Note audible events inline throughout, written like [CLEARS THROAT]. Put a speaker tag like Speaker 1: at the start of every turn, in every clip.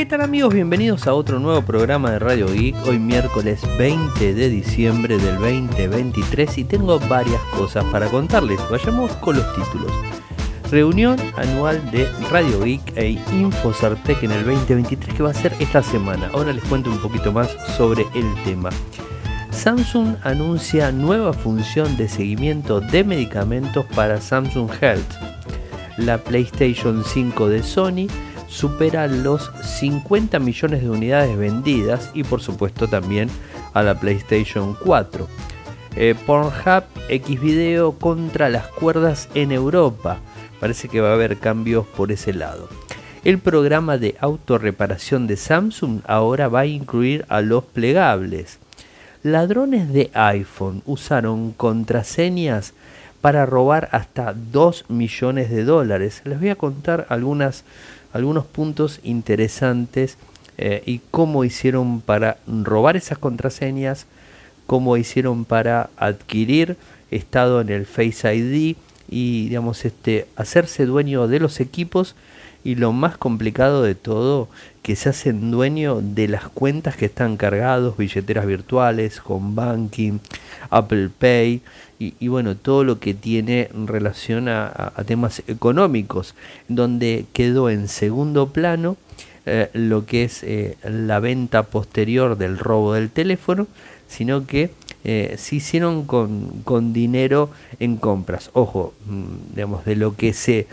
Speaker 1: ¿Qué tal amigos? Bienvenidos a otro nuevo programa de Radio Geek, hoy miércoles 20 de diciembre del 2023 y tengo varias cosas para contarles. Vayamos con los títulos. Reunión anual de Radio Geek e Infosartec en el 2023 que va a ser esta semana. Ahora les cuento un poquito más sobre el tema. Samsung anuncia nueva función de seguimiento de medicamentos para Samsung Health. La PlayStation 5 de Sony supera los 50 millones de unidades vendidas y por supuesto también a la PlayStation 4. Eh, Pornhub X Video contra las cuerdas en Europa. Parece que va a haber cambios por ese lado. El programa de autorreparación de Samsung ahora va a incluir a los plegables. Ladrones de iPhone usaron contraseñas para robar hasta 2 millones de dólares. Les voy a contar algunas, algunos puntos interesantes eh, y cómo hicieron para robar esas contraseñas, cómo hicieron para adquirir estado en el Face ID y digamos este hacerse dueño de los equipos y lo más complicado de todo, que se hacen dueño de las cuentas que están cargados, billeteras virtuales, home banking, Apple Pay y, bueno, todo lo que tiene relación a, temas económicos, donde quedó en segundo plano eh, lo que es eh, la venta posterior del robo del teléfono, sino que eh, se hicieron con, con dinero en compras. Ojo, mm, digamos, de lo que se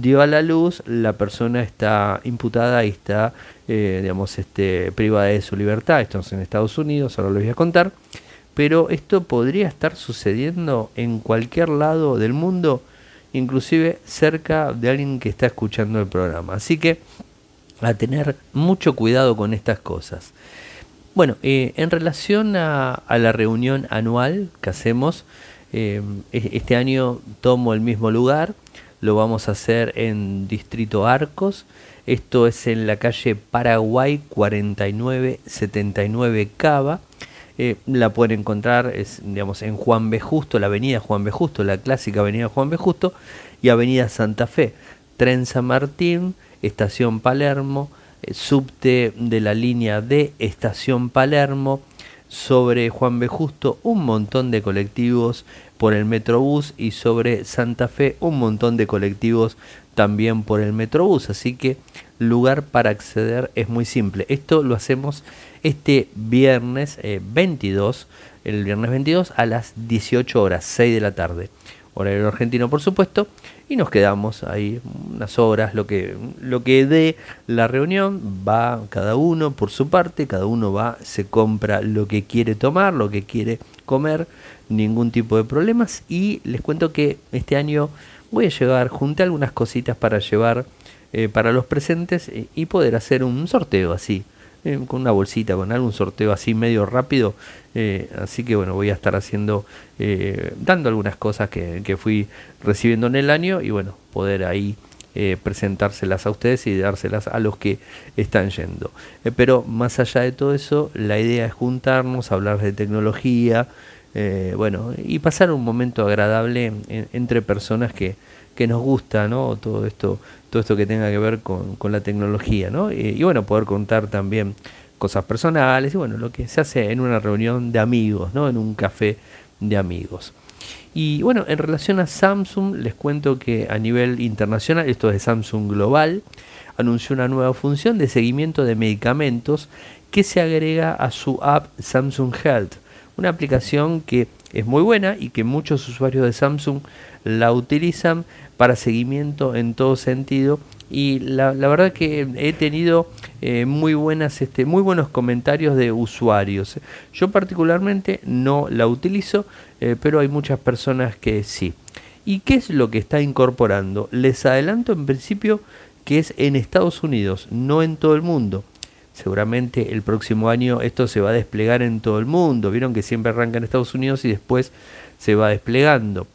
Speaker 1: dio a la luz, la persona está imputada y está, eh, digamos, este, privada de su libertad. Esto es en Estados Unidos, ahora lo voy a contar. Pero esto podría estar sucediendo en cualquier lado del mundo, inclusive cerca de alguien que está escuchando el programa. Así que a tener mucho cuidado con estas cosas. Bueno, eh, en relación a, la reunión anual que hacemos, eh, este año tomo el mismo lugar, lo vamos a hacer en Distrito Arcos. Esto es en la calle Paraguay 4979 Cava. Eh, la pueden encontrar digamos, en Juan B. Justo, la avenida Juan B. Justo, la clásica avenida Juan B. Justo, y avenida Santa Fe. Tren San Martín, Estación Palermo, eh, subte de la línea de Estación Palermo, sobre Juan B. Justo un montón de colectivos por el Metrobús y sobre Santa Fe un montón de colectivos también por el Metrobús. Así que lugar para acceder es muy simple. Esto lo hacemos este viernes 22, eh, el viernes 22 a las 18 horas, 6 de la tarde. Horario argentino, por supuesto y nos quedamos ahí unas horas, lo que, lo que dé la reunión, va cada uno por su parte, cada uno va, se compra lo que quiere tomar, lo que quiere comer, ningún tipo de problemas y les cuento que este año voy a llevar, junté algunas cositas para llevar eh, para los presentes y poder hacer un sorteo así, eh, con una bolsita, con algún sorteo así medio rápido. Eh, así que bueno, voy a estar haciendo, eh, dando algunas cosas que, que, fui recibiendo en el año y bueno, poder ahí presentárselas a ustedes y dárselas a los que están yendo. pero más allá de todo eso, la idea es juntarnos, hablar de tecnología, bueno, y pasar un momento agradable entre personas que, que nos gusta, ¿no? Todo esto, todo esto que tenga que ver con, con la tecnología, ¿no? Y, bueno, poder contar también cosas personales y bueno, lo que se hace en una reunión de amigos, ¿no? En un café de amigos. Y bueno, en relación a Samsung, les cuento que a nivel internacional, esto es de Samsung Global, anunció una nueva función de seguimiento de medicamentos que se agrega a su app Samsung Health, una aplicación que es muy buena y que muchos usuarios de Samsung la utilizan para seguimiento en todo sentido. Y la, verdad que he tenido eh, muy buenas este, muy buenos comentarios de usuarios. Yo particularmente no la utilizo eh, pero hay muchas personas que sí. Y qué es lo que está incorporando les adelanto en principio que es en Estados Unidos no en todo el mundo seguramente el próximo año esto se va a desplegar en todo el mundo. Vieron que siempre arranca en Estados Unidos y después se va desplegando.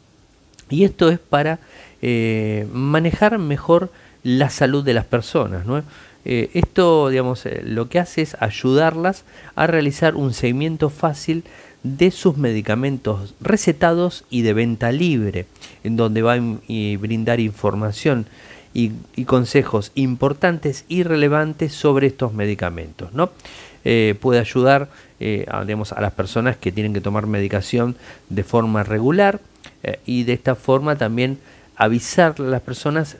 Speaker 1: Y esto es para eh, manejar mejor la salud de las personas. Eh, esto, digamos, eh, lo que hace es ayudarlas a realizar un seguimiento fácil de sus medicamentos recetados y de venta libre, en donde va a brindar información y, consejos importantes y relevantes sobre estos medicamentos. ¿no? Eh, puede ayudar eh, a, las personas que tienen que tomar medicación de forma regular y de esta forma también avisar a las personas,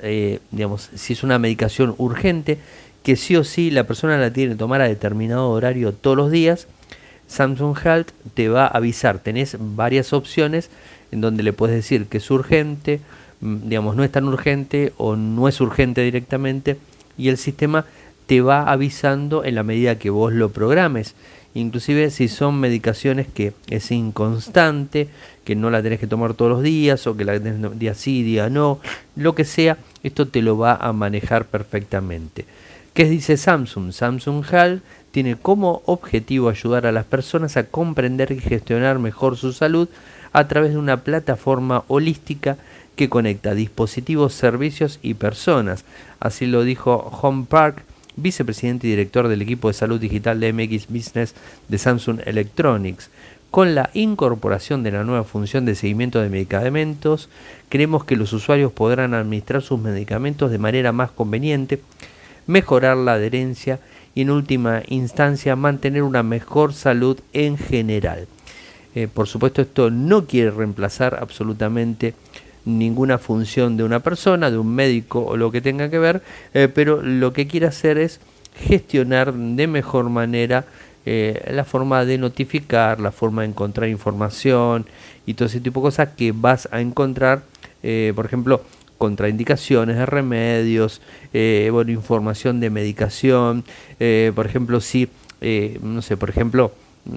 Speaker 1: digamos, si es una medicación urgente, que sí o sí la persona la tiene que tomar a determinado horario todos los días. Samsung Health te va a avisar, tenés varias opciones en donde le puedes decir que es urgente, digamos, no es tan urgente o no es urgente directamente y el sistema te va avisando en la medida que vos lo programes. Inclusive si son medicaciones que es inconstante, que no la tenés que tomar todos los días o que la tenés día sí, día no, lo que sea, esto te lo va a manejar perfectamente. ¿Qué dice Samsung? Samsung Health tiene como objetivo ayudar a las personas a comprender y gestionar mejor su salud a través de una plataforma holística que conecta dispositivos, servicios y personas. Así lo dijo Home Park, vicepresidente y director del equipo de salud digital de MX Business de Samsung Electronics. Con la incorporación de la nueva función de seguimiento de medicamentos, creemos que los usuarios podrán administrar sus medicamentos de manera más conveniente, mejorar la adherencia y en última instancia mantener una mejor salud en general. Eh, por supuesto, esto no quiere reemplazar absolutamente ninguna función de una persona, de un médico o lo que tenga que ver, eh, pero lo que quiere hacer es gestionar de mejor manera eh, la forma de notificar, la forma de encontrar información y todo ese tipo de cosas que vas a encontrar, por ejemplo, contraindicaciones de remedios, bueno, información de medicación, por ejemplo, si, no sé, por ejemplo,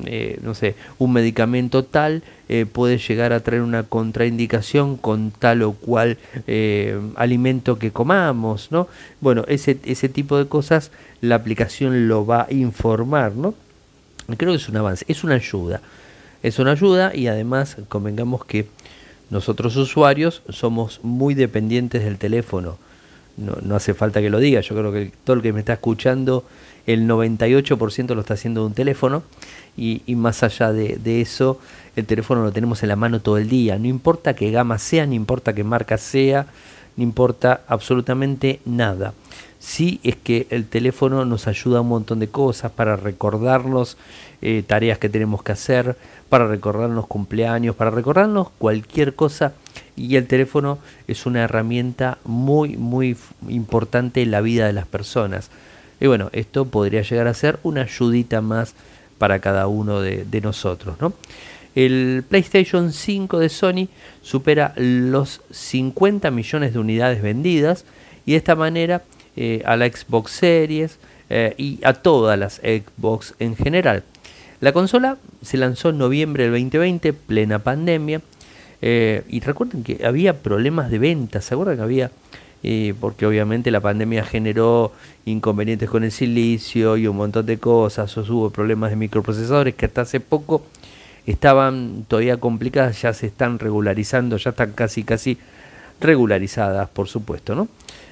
Speaker 1: eh, no sé, un medicamento tal eh, puede llegar a traer una contraindicación con tal o cual eh, alimento que comamos, ¿no? Bueno, ese, ese tipo de cosas la aplicación lo va a informar, ¿no? Creo que es un avance, es una ayuda. Es una ayuda y además convengamos que nosotros usuarios somos muy dependientes del teléfono. No, no hace falta que lo diga, yo creo que todo el que me está escuchando el 98% lo está haciendo de un teléfono y, más allá de, eso, el teléfono lo tenemos en la mano todo el día. No importa qué gama sea, no importa qué marca sea, no importa absolutamente nada. Sí es que el teléfono nos ayuda a un montón de cosas para recordarnos eh, tareas que tenemos que hacer, para recordarnos cumpleaños, para recordarnos cualquier cosa. Y el teléfono es una herramienta muy, muy importante en la vida de las personas. Y bueno, esto podría llegar a ser una ayudita más para cada uno de, nosotros. ¿no? El PlayStation 5 de Sony supera los 50 millones de unidades vendidas y de esta manera eh, a la Xbox Series eh, y a todas las Xbox en general. La consola se lanzó en noviembre del 2020, plena pandemia, eh, y recuerden que había problemas de ventas, ¿se acuerdan que había porque obviamente la pandemia generó inconvenientes con el silicio y un montón de cosas, o hubo problemas de microprocesadores que hasta hace poco estaban todavía complicadas, ya se están regularizando, ya están casi casi regularizadas, por supuesto, ¿no?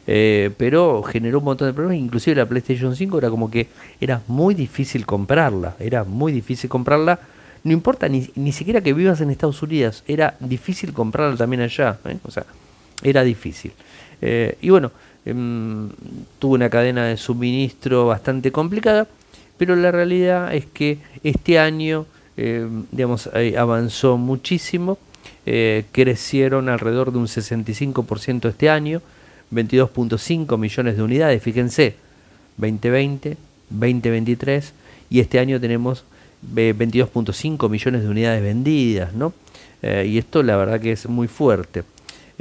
Speaker 1: Eh, pero generó un montón de problemas, inclusive la PlayStation 5 era como que era muy difícil comprarla, era muy difícil comprarla, no importa ni, ni siquiera que vivas en Estados Unidos, era difícil comprarla también allá, ¿eh? o sea, era difícil. Eh, y bueno, em, tuvo una cadena de suministro bastante complicada, pero la realidad es que este año, em, digamos, eh, avanzó muchísimo, eh, crecieron alrededor de un 65% este año, 22.5 millones de unidades, fíjense, 2020, 2023, y este año tenemos 22.5 millones de unidades vendidas, ¿no? y esto la verdad que es muy fuerte.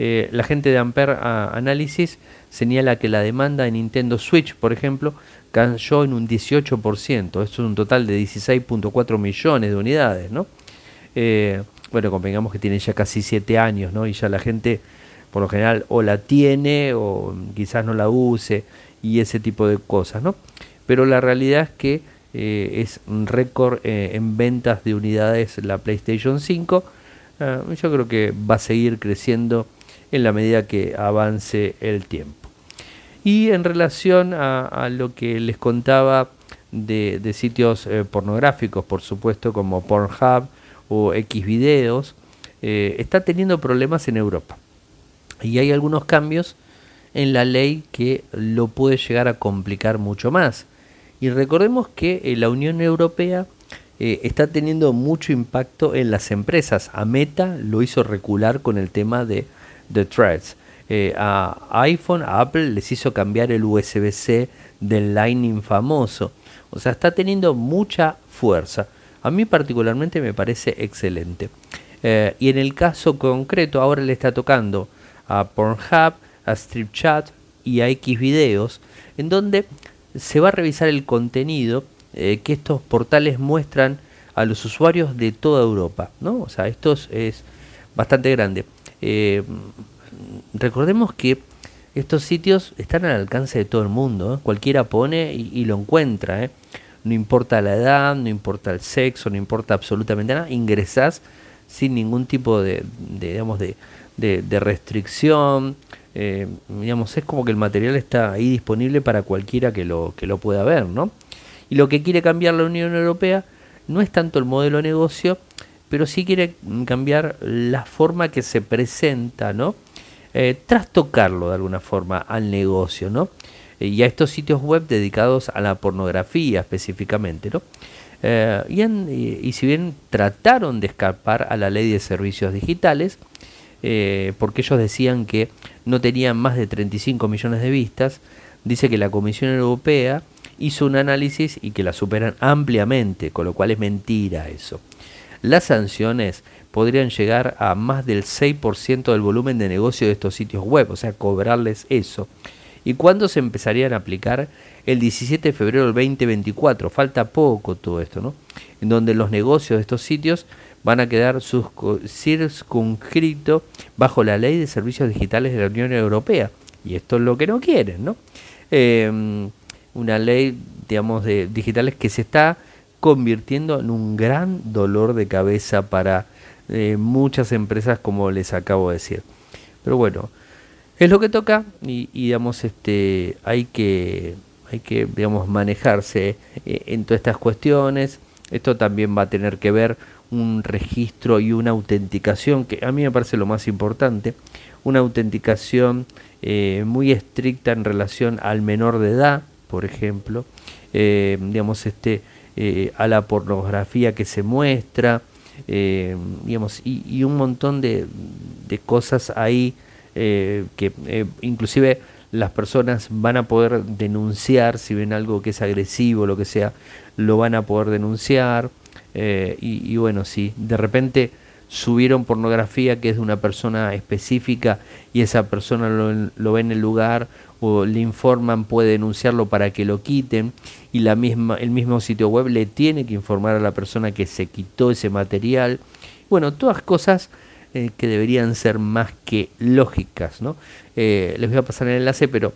Speaker 1: Eh, la gente de Ampere Analysis señala que la demanda de Nintendo Switch, por ejemplo, cayó en un 18%. Esto es un total de 16.4 millones de unidades, ¿no? Eh, bueno, convengamos que tiene ya casi 7 años, ¿no? Y ya la gente, por lo general, o la tiene o quizás no la use y ese tipo de cosas, ¿no? Pero la realidad es que eh, es un récord en ventas de unidades la PlayStation 5. Ah, yo creo que va a seguir creciendo en la medida que avance el tiempo. Y en relación a, lo que les contaba de, sitios eh, pornográficos, por supuesto, como Pornhub o Xvideos, eh, está teniendo problemas en Europa. Y hay algunos cambios en la ley que lo puede llegar a complicar mucho más. Y recordemos que eh, la Unión Europea eh, está teniendo mucho impacto en las empresas. A Meta lo hizo recular con el tema de, de threads. Eh, a iPhone, a Apple les hizo cambiar el USB-C del Lightning famoso. O sea, está teniendo mucha fuerza. A mí particularmente me parece excelente. y en el caso concreto, ahora le está tocando a Pornhub, a Chat y a X videos, en donde se va a revisar el contenido eh, que estos portales muestran a los usuarios de toda Europa. ¿no? O sea, esto es bastante grande. Eh, recordemos que estos sitios están al alcance de todo el mundo. ¿eh? Cualquiera pone y, lo encuentra. No importa la edad, no importa el sexo, no importa absolutamente nada. Ingresás sin ningún tipo de, digamos, de, de restricción. Eh, digamos, es como que el material está ahí disponible para cualquiera que lo, que lo pueda ver, ¿no? Y lo que quiere cambiar la Unión Europea no es tanto el modelo de negocio, pero sí quiere cambiar la forma que se presenta, ¿no? Eh, trastocarlo de alguna forma al negocio, ¿no? Eh, y a estos sitios web dedicados a la pornografía específicamente, ¿no? y, y si bien trataron de escapar a la ley de servicios digitales, eh, porque ellos decían que no tenían más de 35 millones de vistas. Dice que la Comisión Europea hizo un análisis y que la superan ampliamente, con lo cual es mentira eso. Las sanciones podrían llegar a más del 6% del volumen de negocio de estos sitios web, o sea, cobrarles eso. ¿Y cuándo se empezarían a aplicar? El 17 de febrero del 2024, falta poco todo esto, ¿no? En donde los negocios de estos sitios van a quedar circunscritos bajo la ley de servicios digitales de la Unión Europea. Y esto es lo que no quieren, ¿no? Em, una ley, digamos, de digitales que se está convirtiendo en un gran dolor de cabeza para eh, muchas empresas, como les acabo de decir. Pero bueno, es lo que toca y, digamos, este, hay que, hay que, digamos, manejarse eh, en todas estas cuestiones. Esto también va a tener que ver un registro y una autenticación, que a mí me parece lo más importante, una autenticación eh, muy estricta en relación al menor de edad, por ejemplo, digamos, este, eh, a la pornografía que se muestra, digamos, y, un montón de, de cosas ahí que inclusive las personas van a poder denunciar si ven algo que es agresivo, lo que sea, lo van a poder denunciar. Eh, y, bueno, si de repente subieron pornografía que es de una persona específica y esa persona lo, ve en el lugar o le informan, puede denunciarlo para que lo quiten y la misma, el mismo sitio web le tiene que informar a la persona que se quitó ese material. Bueno, todas cosas eh, que deberían ser más que lógicas, ¿no? Eh, les voy a pasar el enlace, pero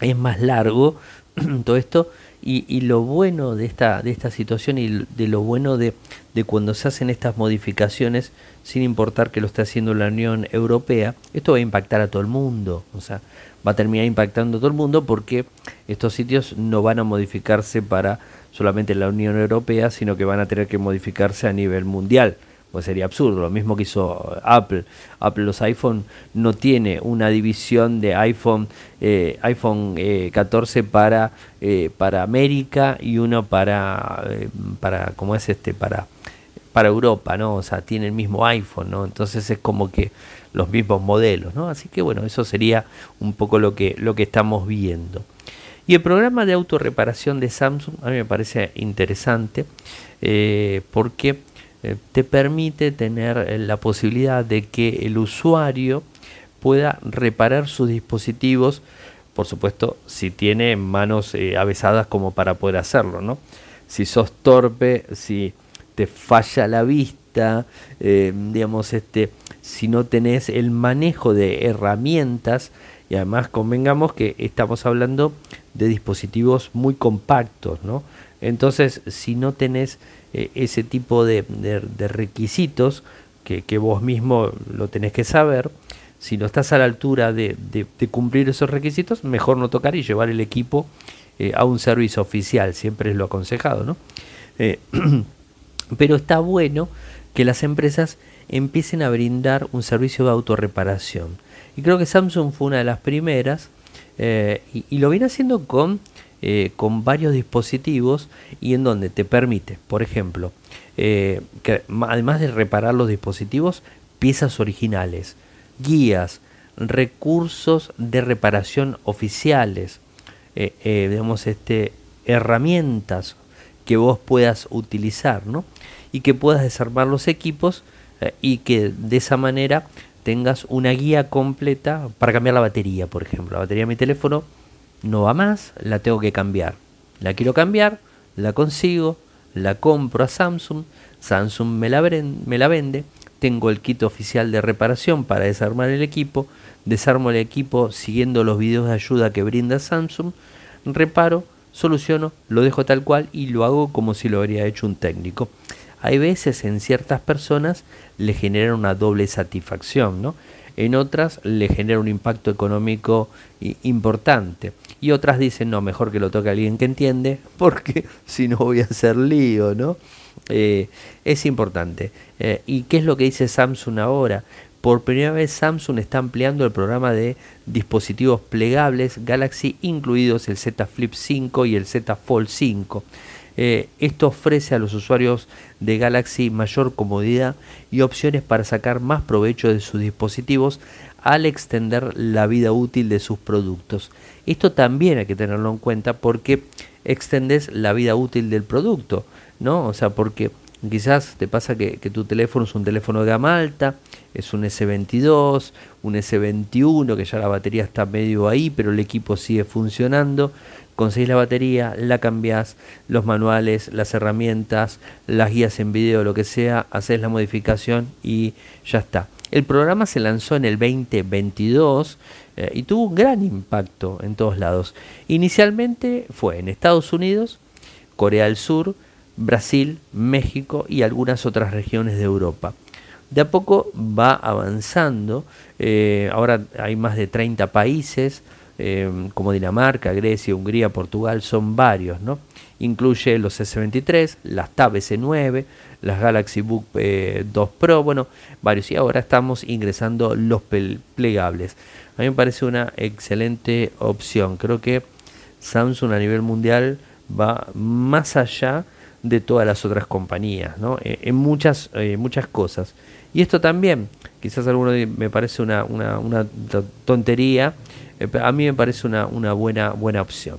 Speaker 1: es más largo [CLEARS THROAT] todo esto y, lo bueno de esta, de esta situación y de lo bueno de, cuando se hacen estas modificaciones, sin importar que lo esté haciendo la Unión Europea, esto va a impactar a todo el mundo. O sea, va a terminar impactando a todo el mundo porque estos sitios no van a modificarse para solamente la Unión Europea, sino que van a tener que modificarse a nivel mundial pues sería absurdo. Lo mismo que hizo Apple. Apple los iPhone no tiene una división de iPhone eh, iPhone 14 eh, para eh, para América y uno para para cómo es este para para Europa, ¿no? O sea, tiene el mismo iPhone, ¿no? Entonces es como que los mismos modelos, ¿no? Así que bueno, eso sería un poco lo que lo que estamos viendo. Y el programa de autorreparación de Samsung a mí me parece interesante porque eh, te permite tener eh, la posibilidad de que el usuario pueda reparar sus dispositivos, por supuesto, si tiene manos eh, avesadas como para poder hacerlo, ¿no? Si sos torpe, si te falla la vista, digamos, este, si no tenés el manejo de herramientas, y además convengamos que estamos hablando de dispositivos muy compactos, ¿no? Entonces, si no tenés eh, ese tipo de, requisitos, que, vos mismo lo tenés que saber, si no estás a la altura de, cumplir esos requisitos, mejor no tocar y llevar el equipo eh, a un servicio oficial, siempre es lo aconsejado, ¿no? Eh, [CLEARS THROAT] pero está bueno que las empresas empiecen a brindar un servicio de autorreparación. Y creo que Samsung fue una de las primeras Eh, y, lo viene haciendo con, eh, con varios dispositivos y en donde te permite, por ejemplo, que además de reparar los dispositivos, piezas originales, guías, recursos de reparación oficiales, digamos, este, herramientas que vos puedas utilizar, ¿no? Y que puedas desarmar los equipos eh, y que de esa manera tengas una guía completa para cambiar la batería, por ejemplo. La batería de mi teléfono no va más, la tengo que cambiar. La quiero cambiar, la consigo, la compro a Samsung, Samsung me la, vende, tengo el kit oficial de reparación para desarmar el equipo, desarmo el equipo siguiendo los videos de ayuda que brinda Samsung, reparo, soluciono, lo dejo tal cual y lo hago como si lo habría hecho un técnico. Hay veces en ciertas personas le genera una doble satisfacción, ¿no? En otras le genera un impacto económico importante. Y otras dicen, no, mejor que lo toque alguien que entiende, [LAUGHS] porque si no voy a hacer lío, ¿no? Eh, es importante. Eh, ¿Y qué es lo que dice Samsung ahora? Por primera vez Samsung está ampliando el programa de dispositivos plegables Galaxy, incluidos el Z Flip 5 y el Z Fold 5. Eh, esto ofrece a los usuarios de Galaxy mayor comodidad y opciones para sacar más provecho de sus dispositivos al extender la vida útil de sus productos. Esto también hay que tenerlo en cuenta porque extendes la vida útil del producto, ¿no? O sea, porque quizás te pasa que, tu teléfono es un teléfono de gama alta, es un S22, un S21, que ya la batería está medio ahí, pero el equipo sigue funcionando. Conseguís la batería, la cambiás, los manuales, las herramientas, las guías en video, lo que sea, haces la modificación y ya está. El programa se lanzó en el 2022 eh, y tuvo un gran impacto en todos lados. Inicialmente fue en Estados Unidos, Corea del Sur, Brasil, México y algunas otras regiones de Europa de a poco va avanzando. Eh, ahora hay más de 30 países, eh, como Dinamarca, Grecia, Hungría, Portugal, son varios, ¿no? Incluye los S23, las Tab S9, las Galaxy Book 2 eh, Pro, bueno, varios. Y ahora estamos ingresando los plegables. A mí me parece una excelente opción. Creo que Samsung a nivel mundial va más allá de todas las otras compañías, ¿no? en muchas, muchas cosas. Y esto también, quizás a alguno me parece una, una, tontería, eh, a mí me parece una, una buena, buena opción.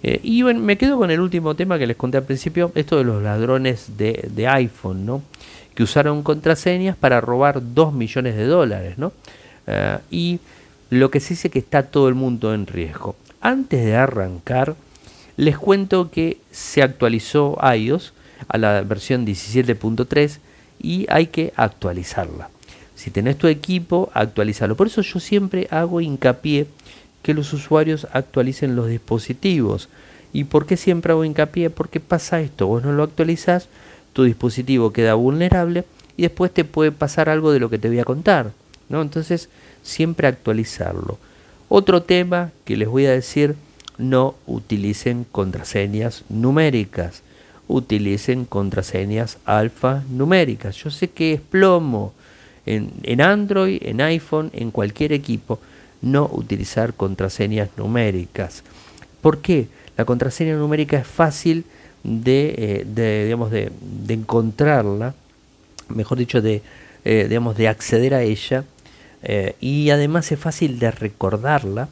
Speaker 1: Eh, y bueno, me quedo con el último tema que les conté al principio, esto de los ladrones de, de iPhone, ¿no? que usaron contraseñas para robar 2 millones de dólares. ¿no? Eh, y lo que se dice que está todo el mundo en riesgo. Antes de arrancar, les cuento que se actualizó iOS a la versión 17.3 y hay que actualizarla. Si tenés tu equipo, actualizarlo. Por eso yo siempre hago hincapié que los usuarios actualicen los dispositivos. ¿Y por qué siempre hago hincapié? Porque pasa esto, vos no lo actualizás, tu dispositivo queda vulnerable y después te puede pasar algo de lo que te voy a contar. ¿no? Entonces, siempre actualizarlo. Otro tema que les voy a decir, no utilicen contraseñas numéricas utilicen contraseñas alfanuméricas. Yo sé que es plomo en, en, Android, en iPhone, en cualquier equipo, no utilizar contraseñas numéricas. ¿Por qué? La contraseña numérica es fácil de, eh, digamos, de, encontrarla, mejor dicho, de, eh, digamos, de acceder a ella, eh, y además es fácil de recordarla,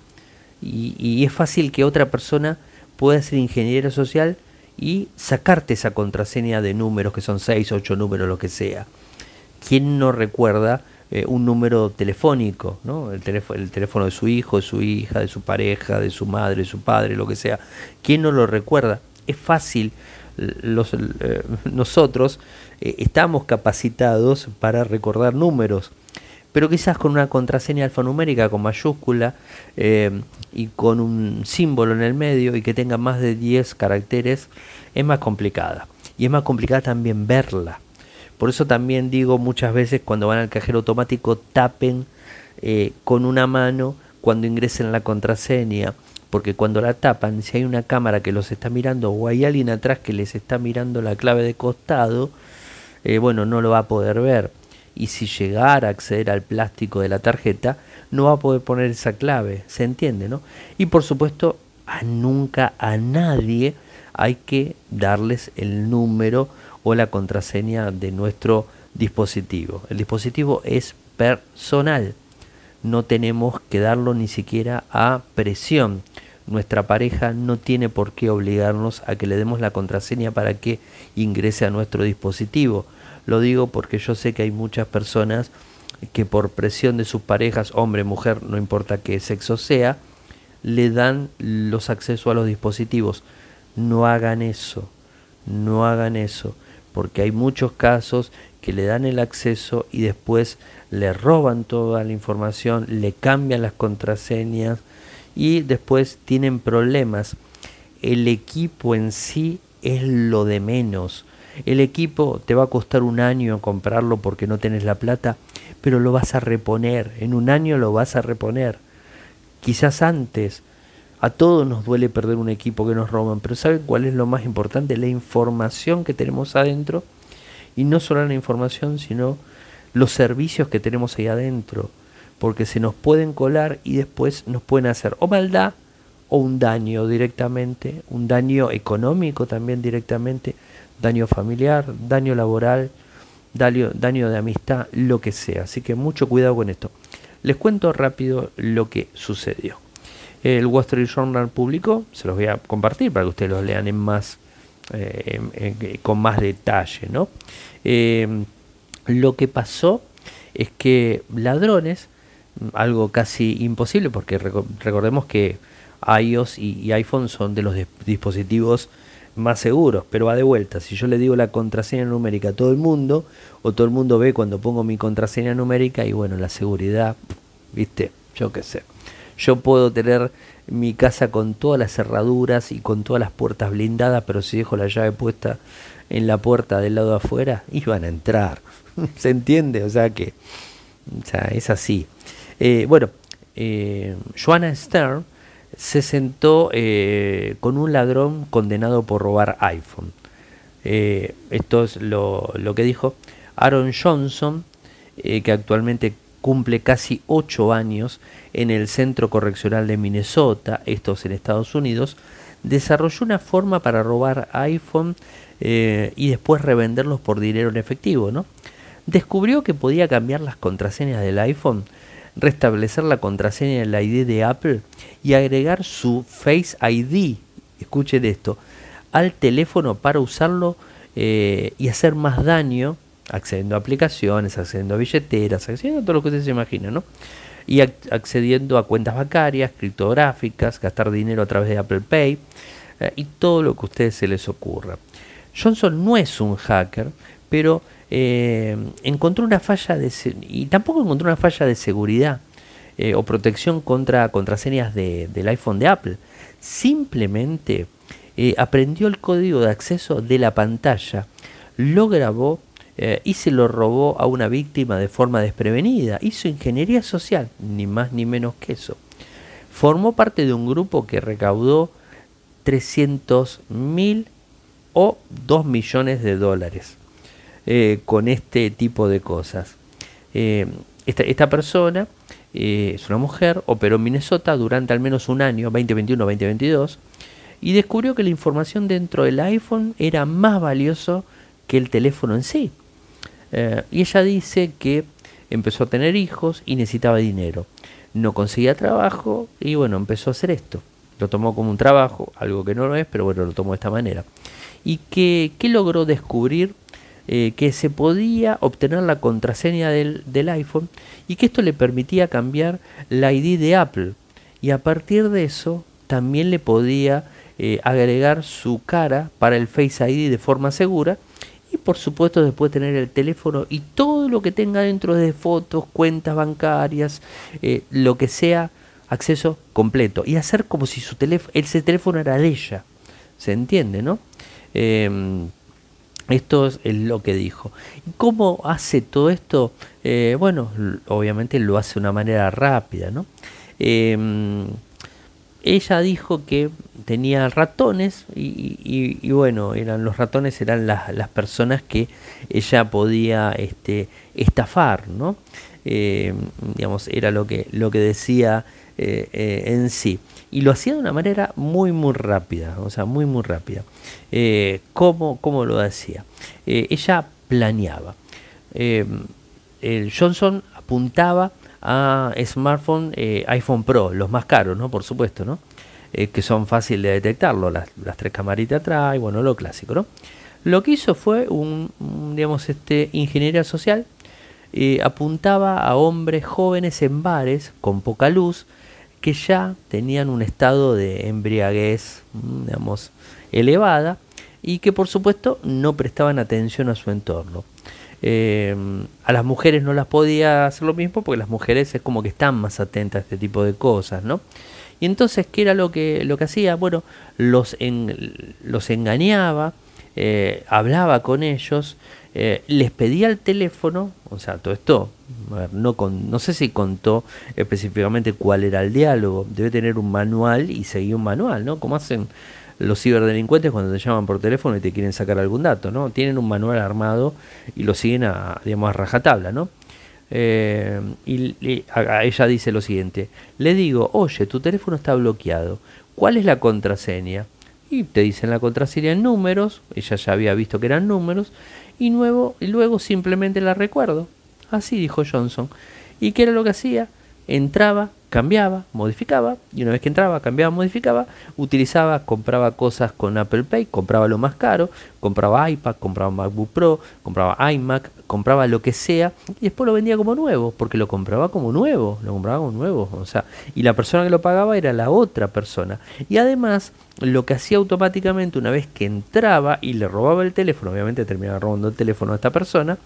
Speaker 1: y, y es fácil que otra persona pueda ser ingeniero social y sacarte esa contraseña de números que son 6, 8 números, lo que sea. ¿Quién no recuerda eh, un número telefónico? ¿no? El, teléfono, el teléfono de su hijo, de su hija, de su pareja, de su madre, de su padre, lo que sea. ¿Quién no lo recuerda? Es fácil. Los, eh, [LAUGHS] nosotros eh, estamos capacitados para recordar números pero quizás con una contraseña alfanumérica con mayúscula eh, y con un símbolo en el medio y que tenga más de 10 caracteres es más complicada. Y es más complicada también verla. Por eso también digo muchas veces cuando van al cajero automático tapen eh, con una mano cuando ingresen la contraseña. Porque cuando la tapan, si hay una cámara que los está mirando o hay alguien atrás que les está mirando la clave de costado, eh, bueno, no lo va a poder ver y si llegara a acceder al plástico de la tarjeta, no va a poder poner esa clave, se entiende, ¿no? Y por supuesto, a nunca a nadie hay que darles el número o la contraseña de nuestro dispositivo. El dispositivo es personal, no tenemos que darlo ni siquiera a presión. Nuestra pareja no tiene por qué obligarnos a que le demos la contraseña para que ingrese a nuestro dispositivo. Lo digo porque yo sé que hay muchas personas que por presión de sus parejas, hombre, mujer, no importa qué sexo sea, le dan los accesos a los dispositivos. No hagan eso, no hagan eso, porque hay muchos casos que le dan el acceso y después le roban toda la información, le cambian las contraseñas y después tienen problemas. El equipo en sí es lo de menos. El equipo te va a costar un año comprarlo porque no tenés la plata, pero lo vas a reponer. En un año lo vas a reponer. Quizás antes. A todos nos duele perder un equipo que nos roban, pero ¿saben cuál es lo más importante? La información que tenemos adentro. Y no solo la información, sino los servicios que tenemos ahí adentro. Porque se nos pueden colar y después nos pueden hacer o maldad o un daño directamente, un daño económico también directamente daño familiar, daño laboral, daño, daño de amistad, lo que sea. Así que mucho cuidado con esto. Les cuento rápido lo que sucedió. El Wall Street Journal publicó, se los voy a compartir para que ustedes los lean en más, eh, con más detalle. ¿no? Eh, lo que pasó es que ladrones, algo casi imposible, porque recordemos que iOS y iPhone son de los dispositivos más seguros, pero va de vuelta. Si yo le digo la contraseña numérica a todo el mundo, o todo el mundo ve cuando pongo mi contraseña numérica, y bueno, la seguridad, viste, yo qué sé. Yo puedo tener mi casa con todas las cerraduras y con todas las puertas blindadas, pero si dejo la llave puesta en la puerta del lado afuera, iban a entrar. [LAUGHS] ¿Se entiende? O sea que, es así. Eh, bueno, eh, Joanna Stern se sentó eh, con un ladrón condenado por robar iPhone. Eh, esto es lo, que dijo Aaron Johnson, eh, que actualmente cumple casi 8 años en el Centro Correccional de Minnesota, estos en Estados Unidos, desarrolló una forma para robar iPhone y después revenderlos por dinero en efectivo. ¿no? Descubrió que podía cambiar las contraseñas del iPhone restablecer la contraseña del ID de Apple y agregar su Face ID, escuchen esto, al teléfono para usarlo eh, y hacer más daño accediendo a aplicaciones, accediendo a billeteras, accediendo a todo lo que ustedes se imaginan, ¿no? Y accediendo a cuentas bancarias, criptográficas, gastar dinero a través de Apple Pay eh, y todo lo que a ustedes se les ocurra. Johnson no es un hacker, pero eh, encontró una falla de y tampoco encontró una falla de seguridad eh, o protección contra contraseñas del iPhone de Apple. Simplemente eh, aprendió el código de acceso de la pantalla, lo grabó y se lo robó a una víctima de forma desprevenida. Hizo ingeniería social, ni más ni menos que eso. Formó parte de un grupo que recaudó 300 mil o 2 millones de dólares. Eh, con este tipo de cosas. Eh, esta, persona eh, es una mujer, operó en Minnesota durante al menos un año, 2021-2022, y descubrió que la información dentro del iPhone era más valioso que el teléfono en sí. y ella dice que empezó a tener hijos y necesitaba dinero. No conseguía trabajo y bueno, empezó a hacer esto. Lo tomó como un trabajo, algo que no lo es, pero bueno, lo tomó de esta manera. ¿Y qué, qué logró descubrir? Eh, que se podía obtener la contraseña del, iPhone y que esto le permitía cambiar la ID de Apple. Y a partir de eso también le podía eh, agregar su cara para el Face ID de forma segura y por supuesto después tener el teléfono y todo lo que tenga dentro de fotos, cuentas bancarias, eh, lo que sea, acceso completo y hacer como si su teléfono, ese teléfono era de ella. ¿Se entiende, no? Em, esto es lo que dijo. ¿Cómo hace todo esto? Eh, bueno, obviamente lo hace de una manera rápida, ¿no? Em, ella dijo que tenía ratones y, bueno, eran los ratones eran las, personas que ella podía este, estafar, ¿no? digamos, era lo que, lo que decía en sí. Y lo hacía de una manera muy, muy rápida, o sea, muy, muy rápida. ¿cómo, ¿Cómo lo hacía? ella planeaba. el Johnson apuntaba a smartphone iPhone Pro, los más caros, ¿no? Por supuesto, ¿no? Eh, que son fáciles de detectarlo, las, tres camaritas atrás, y bueno, lo clásico, ¿no? Lo que hizo fue un, digamos, este, ingeniería social, eh, apuntaba a hombres jóvenes en bares con poca luz que ya tenían un estado de embriaguez, mm, digamos, elevada y que por supuesto no prestaban atención a su entorno. Eh, a las mujeres no las podía hacer lo mismo porque las mujeres es como que están más atentas a este tipo de cosas, ¿no? Y entonces, ¿qué era lo que, lo que hacía? Bueno, los, los engañaba, eh, hablaba con ellos, eh, les pedía el teléfono, o sea, todo esto, no, con, no sé si contó específicamente cuál era el diálogo, debe tener un manual y seguía un manual, ¿no? Como hacen los ciberdelincuentes cuando te llaman por teléfono y te quieren sacar algún dato, ¿no? Tienen un manual armado y lo siguen a, digamos, a rajatabla, ¿no? Eh, y, ella dice lo siguiente, le digo, oye, tu teléfono está bloqueado, ¿cuál es la contraseña? Y te dicen la contraseña en números, ella ya había visto que eran números, y, nuevo, y luego simplemente la recuerdo. Así dijo Johnson. ¿Y qué era lo que hacía? Entraba, cambiaba, modificaba, y una vez que entraba, cambiaba, modificaba, utilizaba, compraba cosas con Apple Pay, compraba lo más caro, compraba iPad, compraba MacBook Pro, compraba iMac, compraba lo que sea, y después lo vendía como nuevo, porque lo compraba como nuevo, lo compraba como nuevo, o sea, y la persona que lo pagaba era la otra persona. Y además, lo que hacía automáticamente una vez que entraba y le robaba el teléfono, obviamente terminaba robando el teléfono a esta persona,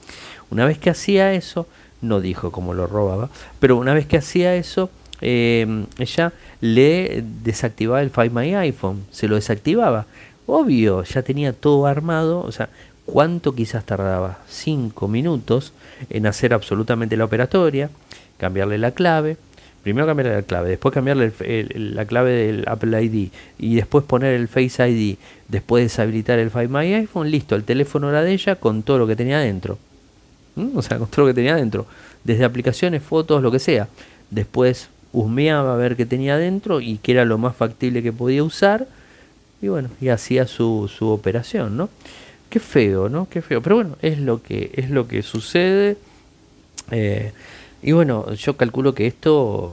Speaker 1: una vez que hacía eso, no dijo cómo lo robaba, pero una vez que hacía eso, Em, ella le desactivaba el Find My iPhone, se lo desactivaba. Obvio, ya tenía todo armado, o sea, ¿cuánto quizás tardaba? Cinco minutos en hacer absolutamente la operatoria, cambiarle la clave, primero cambiarle la clave, después cambiarle la clave del Apple ID y después poner el Face ID, después deshabilitar el Find My iPhone, listo, el teléfono era de ella con todo lo que tenía dentro. ¿Mm? O sea, con todo lo que tenía dentro, desde aplicaciones, fotos, lo que sea. Después husmeaba a ver qué tenía dentro y qué era lo más factible que podía usar. Y bueno, y hacía su, su operación, ¿no? Qué feo, ¿no? Qué feo. Pero bueno, es lo que, es lo que sucede. Eh, y bueno, yo calculo que esto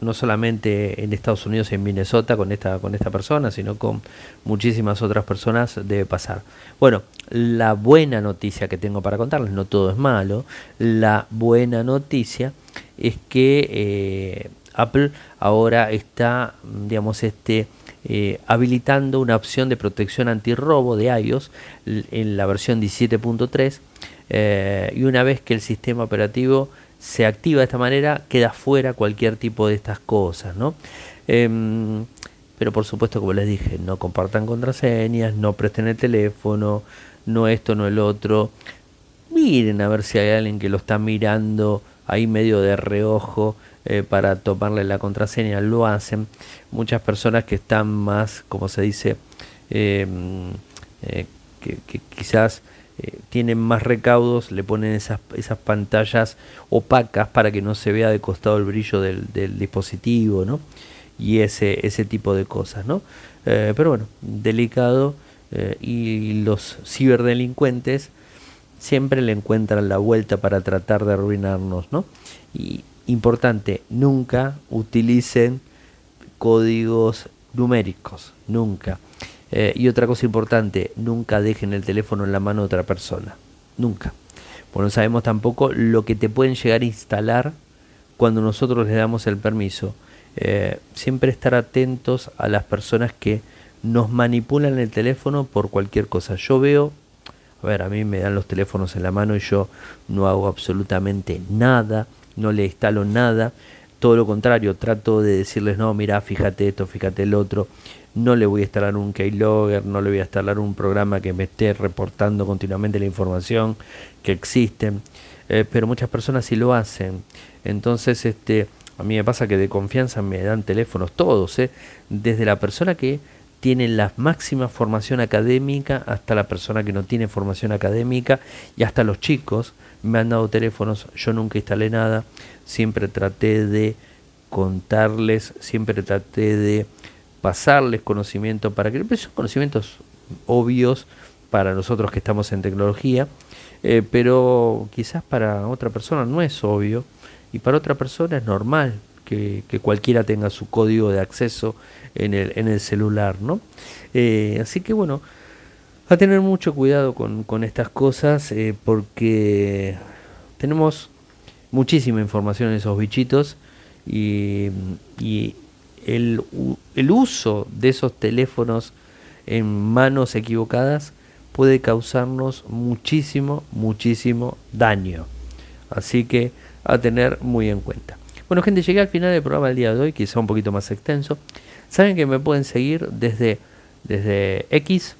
Speaker 1: no solamente en Estados Unidos y en Minnesota con esta, con esta persona, sino con muchísimas otras personas debe pasar. Bueno, la buena noticia que tengo para contarles, no todo es malo, la buena noticia es que eh, Apple ahora está, digamos, este, eh, habilitando una opción de protección antirrobo de iOS en la versión 17.3 eh, y una vez que el sistema operativo se activa de esta manera queda fuera cualquier tipo de estas cosas, ¿no? Em, pero por supuesto, como les dije, no compartan contraseñas, no presten el teléfono, no esto, no el otro. Miren a ver si hay alguien que lo está mirando ahí medio de reojo eh, para tomarle la contraseña, lo hacen. Muchas personas que están más, como se dice, em, eh, que, quizás eh, tienen más recaudos, le ponen esas, esas pantallas opacas para que no se vea de costado el brillo del, dispositivo, ¿no? Y ese, ese tipo de cosas, ¿no? pero bueno, delicado y los ciberdelincuentes siempre le encuentran la vuelta para tratar de arruinarnos, ¿no? Y, importante, nunca utilicen códigos numéricos, nunca. Eh, y otra cosa importante, nunca dejen el teléfono en la mano de otra persona, nunca. Porque no sabemos tampoco lo que te pueden llegar a instalar cuando nosotros les damos el permiso. Eh, siempre estar atentos a las personas que nos manipulan el teléfono por cualquier cosa. Yo veo, a ver, a mí me dan los teléfonos en la mano y yo no hago absolutamente nada no le instalo nada, todo lo contrario, trato de decirles, no, mira, fíjate esto, fíjate el otro, no le voy a instalar un keylogger, no le voy a instalar un programa que me esté reportando continuamente la información que existe, eh, pero muchas personas sí lo hacen. Entonces, este, a mí me pasa que de confianza me dan teléfonos todos, ¿eh? desde la persona que tiene la máxima formación académica, hasta la persona que no tiene formación académica y hasta los chicos me han dado teléfonos, yo nunca instalé nada, siempre traté de contarles, siempre traté de pasarles conocimiento para que son conocimientos obvios para nosotros que estamos en tecnología, eh, pero quizás para otra persona no es obvio y para otra persona es normal que, cualquiera tenga su código de acceso en el, en el celular, ¿no? Eh, así que bueno, a tener mucho cuidado con, con estas cosas eh, porque tenemos muchísima información en esos bichitos y, y el, el, uso de esos teléfonos en manos equivocadas puede causarnos muchísimo, muchísimo daño. Así que a tener muy en cuenta. Bueno, gente, llegué al final del programa del día de hoy, quizá un poquito más extenso. Saben que me pueden seguir desde, desde X,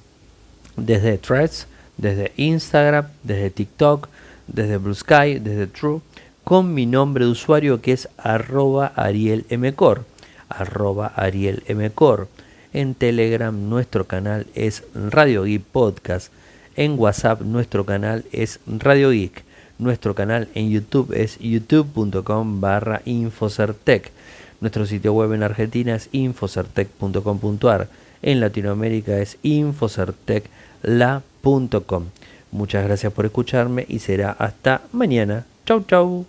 Speaker 1: desde Threads, desde Instagram, desde TikTok, desde Blue Sky, desde True, con mi nombre de usuario que es arroba arielmcor, arroba arielmcor. En Telegram nuestro canal es Radio Geek Podcast. En WhatsApp nuestro canal es Radio Geek. Nuestro canal en YouTube es youtube.com barra Infocertec. Nuestro sitio web en Argentina es infocertec.com.ar. En Latinoamérica es infocertecla.com. Muchas gracias por escucharme y será hasta mañana. Chau, chau.